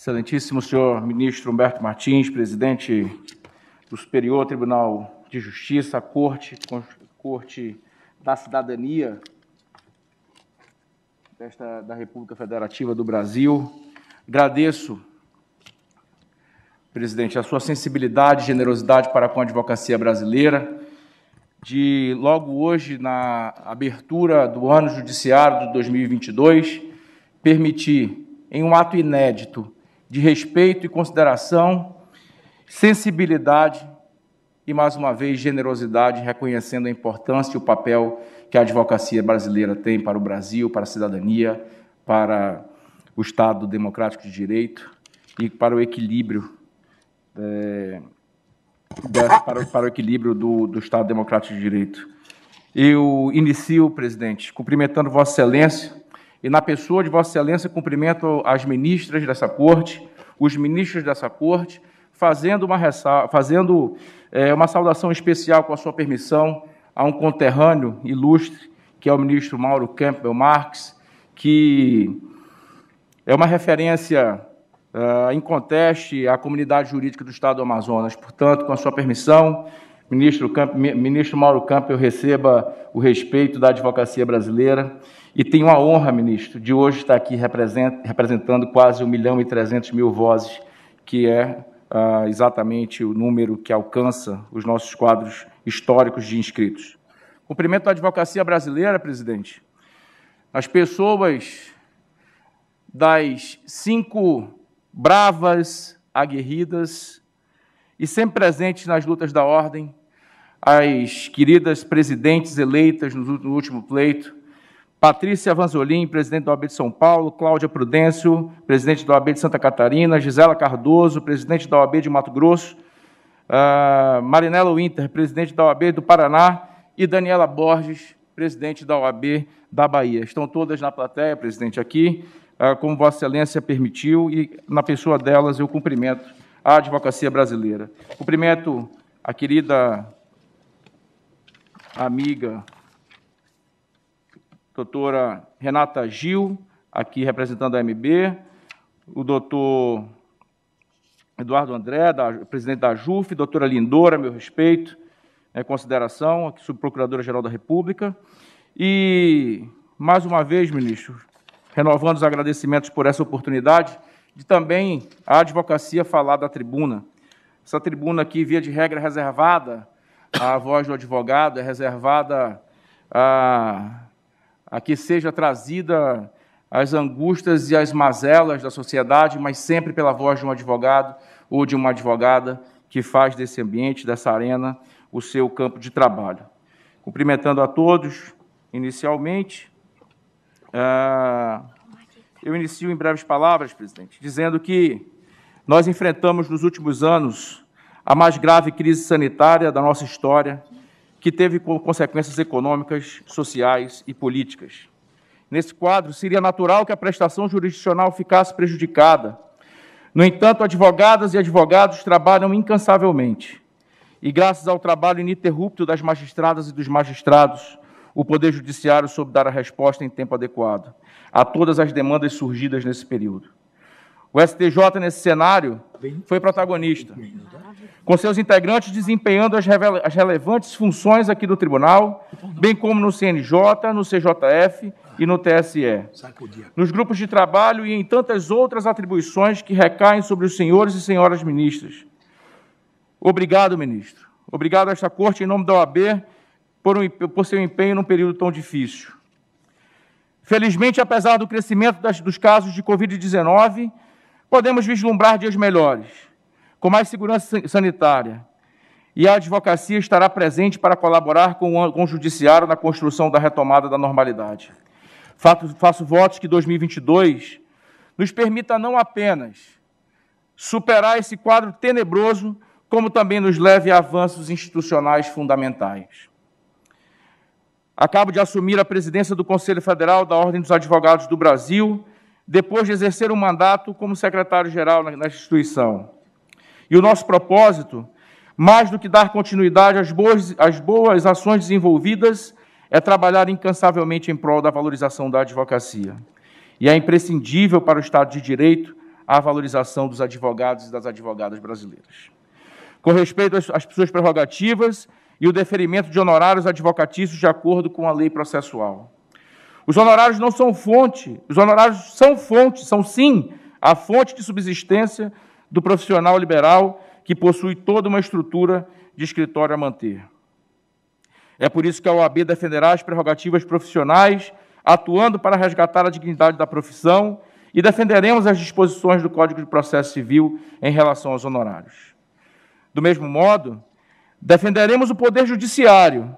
Excelentíssimo senhor ministro Humberto Martins, presidente do Superior Tribunal de Justiça, Corte, Corte da Cidadania desta, da República Federativa do Brasil. Agradeço, presidente, a sua sensibilidade e generosidade para com a advocacia brasileira, de logo hoje, na abertura do ano judiciário de 2022, permitir, em um ato inédito, de respeito e consideração, sensibilidade e, mais uma vez, generosidade, reconhecendo a importância e o papel que a advocacia brasileira tem para o Brasil, para a cidadania, para o Estado democrático de direito e para o equilíbrio é, para, para, o equilíbrio do, do Estado democrático de direito. Eu inicio, presidente, cumprimentando Vossa Excelência e na pessoa de Vossa Excelência, cumprimento as ministras dessa corte, os ministros dessa corte, fazendo uma, fazendo, é, uma saudação especial, com a sua permissão, a um conterrâneo ilustre, que é o ministro Mauro Campbell Marques, que é uma referência uh, inconteste à comunidade jurídica do Estado do Amazonas. Portanto, com a sua permissão, ministro, Camp, ministro Mauro Campbell receba o respeito da advocacia brasileira e tenho a honra, ministro, de hoje estar aqui representando quase 1 milhão e 300 mil vozes, que é uh, exatamente o número que alcança os nossos quadros históricos de inscritos. Cumprimento a advocacia brasileira, presidente. As pessoas das cinco bravas, aguerridas e sempre presentes nas lutas da ordem, as queridas presidentes eleitas no último pleito, Patrícia Vanzolin, presidente da OAB de São Paulo, Cláudia Prudêncio, presidente da OAB de Santa Catarina, Gisela Cardoso, presidente da OAB de Mato Grosso, uh, Marinela Winter, presidente da OAB do Paraná, e Daniela Borges, presidente da OAB da Bahia. Estão todas na plateia, presidente, aqui, uh, como Vossa Excelência permitiu, e na pessoa delas eu cumprimento a advocacia brasileira. Cumprimento a querida amiga doutora Renata Gil, aqui representando a MB, o doutor Eduardo André, da, presidente da JUF, doutora Lindora, meu respeito, é, consideração, aqui subprocuradora-geral da República. E, mais uma vez, ministro, renovando os agradecimentos por essa oportunidade, de também a advocacia falar da tribuna. Essa tribuna aqui, via de regra, reservada à voz do advogado, é reservada a a que seja trazida as angústias e as mazelas da sociedade, mas sempre pela voz de um advogado ou de uma advogada que faz desse ambiente, dessa arena, o seu campo de trabalho. Cumprimentando a todos, inicialmente, eu inicio em breves palavras, presidente, dizendo que nós enfrentamos nos últimos anos a mais grave crise sanitária da nossa história que teve consequências econômicas, sociais e políticas. Nesse quadro, seria natural que a prestação jurisdicional ficasse prejudicada. No entanto, advogadas e advogados trabalham incansavelmente. E, graças ao trabalho ininterrupto das magistradas e dos magistrados, o Poder Judiciário soube dar a resposta em tempo adequado a todas as demandas surgidas nesse período. O STJ, nesse cenário, foi protagonista com seus integrantes desempenhando as, as relevantes funções aqui do tribunal, bem como no CNJ, no CJF e no TSE, nos grupos de trabalho e em tantas outras atribuições que recaem sobre os senhores e senhoras ministras. Obrigado, ministro. Obrigado a esta corte, em nome da OAB, por, um, por seu empenho num período tão difícil. Felizmente, apesar do crescimento das, dos casos de Covid-19, podemos vislumbrar dias melhores com mais segurança sanitária. E a advocacia estará presente para colaborar com o, com o Judiciário na construção da retomada da normalidade. Faço, votos que 2022 nos permita não apenas superar esse quadro tenebroso, como também nos leve a avanços institucionais fundamentais. Acabo de assumir a presidência do Conselho Federal da Ordem dos Advogados do Brasil, depois de exercer um mandato como secretário-geral na instituição. E o nosso propósito, mais do que dar continuidade às boas, às boas ações desenvolvidas, é trabalhar incansavelmente em prol da valorização da advocacia. E é imprescindível para o Estado de Direito à valorização dos advogados e das advogadas brasileiras. Com respeito às suas prerrogativas e o deferimento de honorários advocatícios de acordo com a lei processual. Os honorários não são fonte, os honorários são fonte, são sim a fonte de subsistência do profissional liberal que possui toda uma estrutura de escritório a manter. É por isso que a OAB defenderá as prerrogativas profissionais, atuando para resgatar a dignidade da profissão e defenderemos as disposições do Código de Processo Civil em relação aos honorários. Do mesmo modo, defenderemos o Poder Judiciário,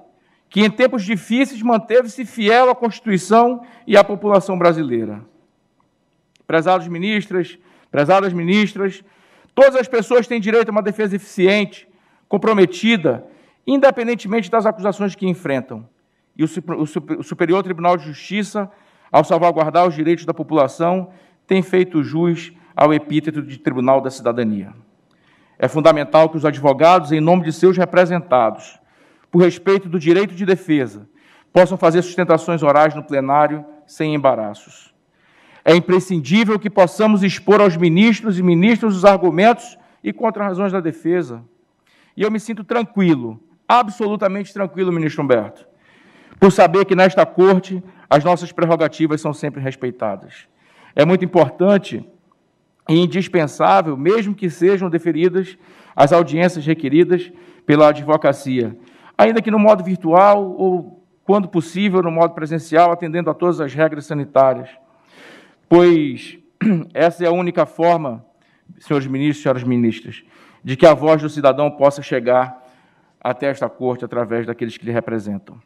que em tempos difíceis manteve-se fiel à Constituição e à população brasileira. Prezados ministras, prezadas ministras, todas as pessoas têm direito a uma defesa eficiente, comprometida, independentemente das acusações que enfrentam. E o Superior Tribunal de Justiça, ao salvaguardar os direitos da população, tem feito jus ao epíteto de Tribunal da Cidadania. É fundamental que os advogados, em nome de seus representados, por respeito do direito de defesa, possam fazer sustentações orais no plenário sem embaraços. É imprescindível que possamos expor aos ministros e ministros os argumentos e contra-razões da defesa. E eu me sinto tranquilo, absolutamente tranquilo, ministro Humberto, por saber que nesta corte as nossas prerrogativas são sempre respeitadas. É muito importante e indispensável, mesmo que sejam deferidas as audiências requeridas pela advocacia, ainda que no modo virtual ou, quando possível, no modo presencial, atendendo a todas as regras sanitárias. Pois essa é a única forma, senhores ministros senhoras ministras, de que a voz do cidadão possa chegar até esta corte através daqueles que lhe representam.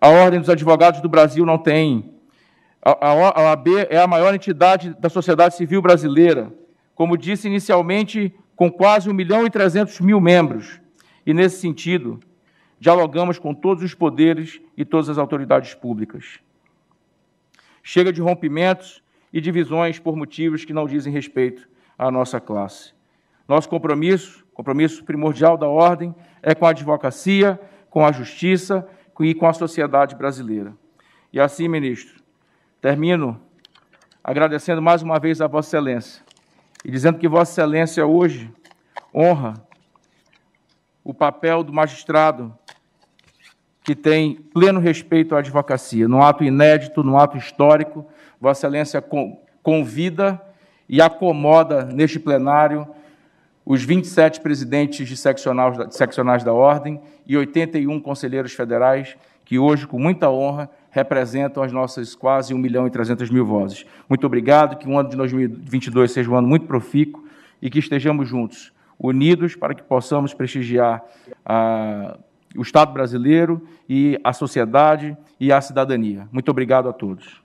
A Ordem dos Advogados do Brasil não tem. A OAB é a maior entidade da sociedade civil brasileira, como disse inicialmente, com quase 1 milhão e 300 mil membros. E, nesse sentido, dialogamos com todos os poderes e todas as autoridades públicas. Chega de rompimentos e divisões por motivos que não dizem respeito à nossa classe. Nosso compromisso, compromisso primordial da ordem, é com a advocacia, com a justiça e com a sociedade brasileira. E assim, ministro, termino agradecendo mais uma vez a Vossa Excelência e dizendo que Vossa Excelência hoje honra o papel do magistrado que tem pleno respeito à advocacia. Num ato inédito, num ato histórico, Vossa Excelência convida e acomoda neste plenário os 27 presidentes de seccionais, de seccionais da Ordem e 81 conselheiros federais que hoje, com muita honra, representam as nossas quase 1 milhão e 300 mil vozes. Muito obrigado, que o ano de 2022 seja um ano muito profícuo e que estejamos juntos, unidos, para que possamos prestigiar a o Estado brasileiro e a sociedade e a cidadania. Muito obrigado a todos.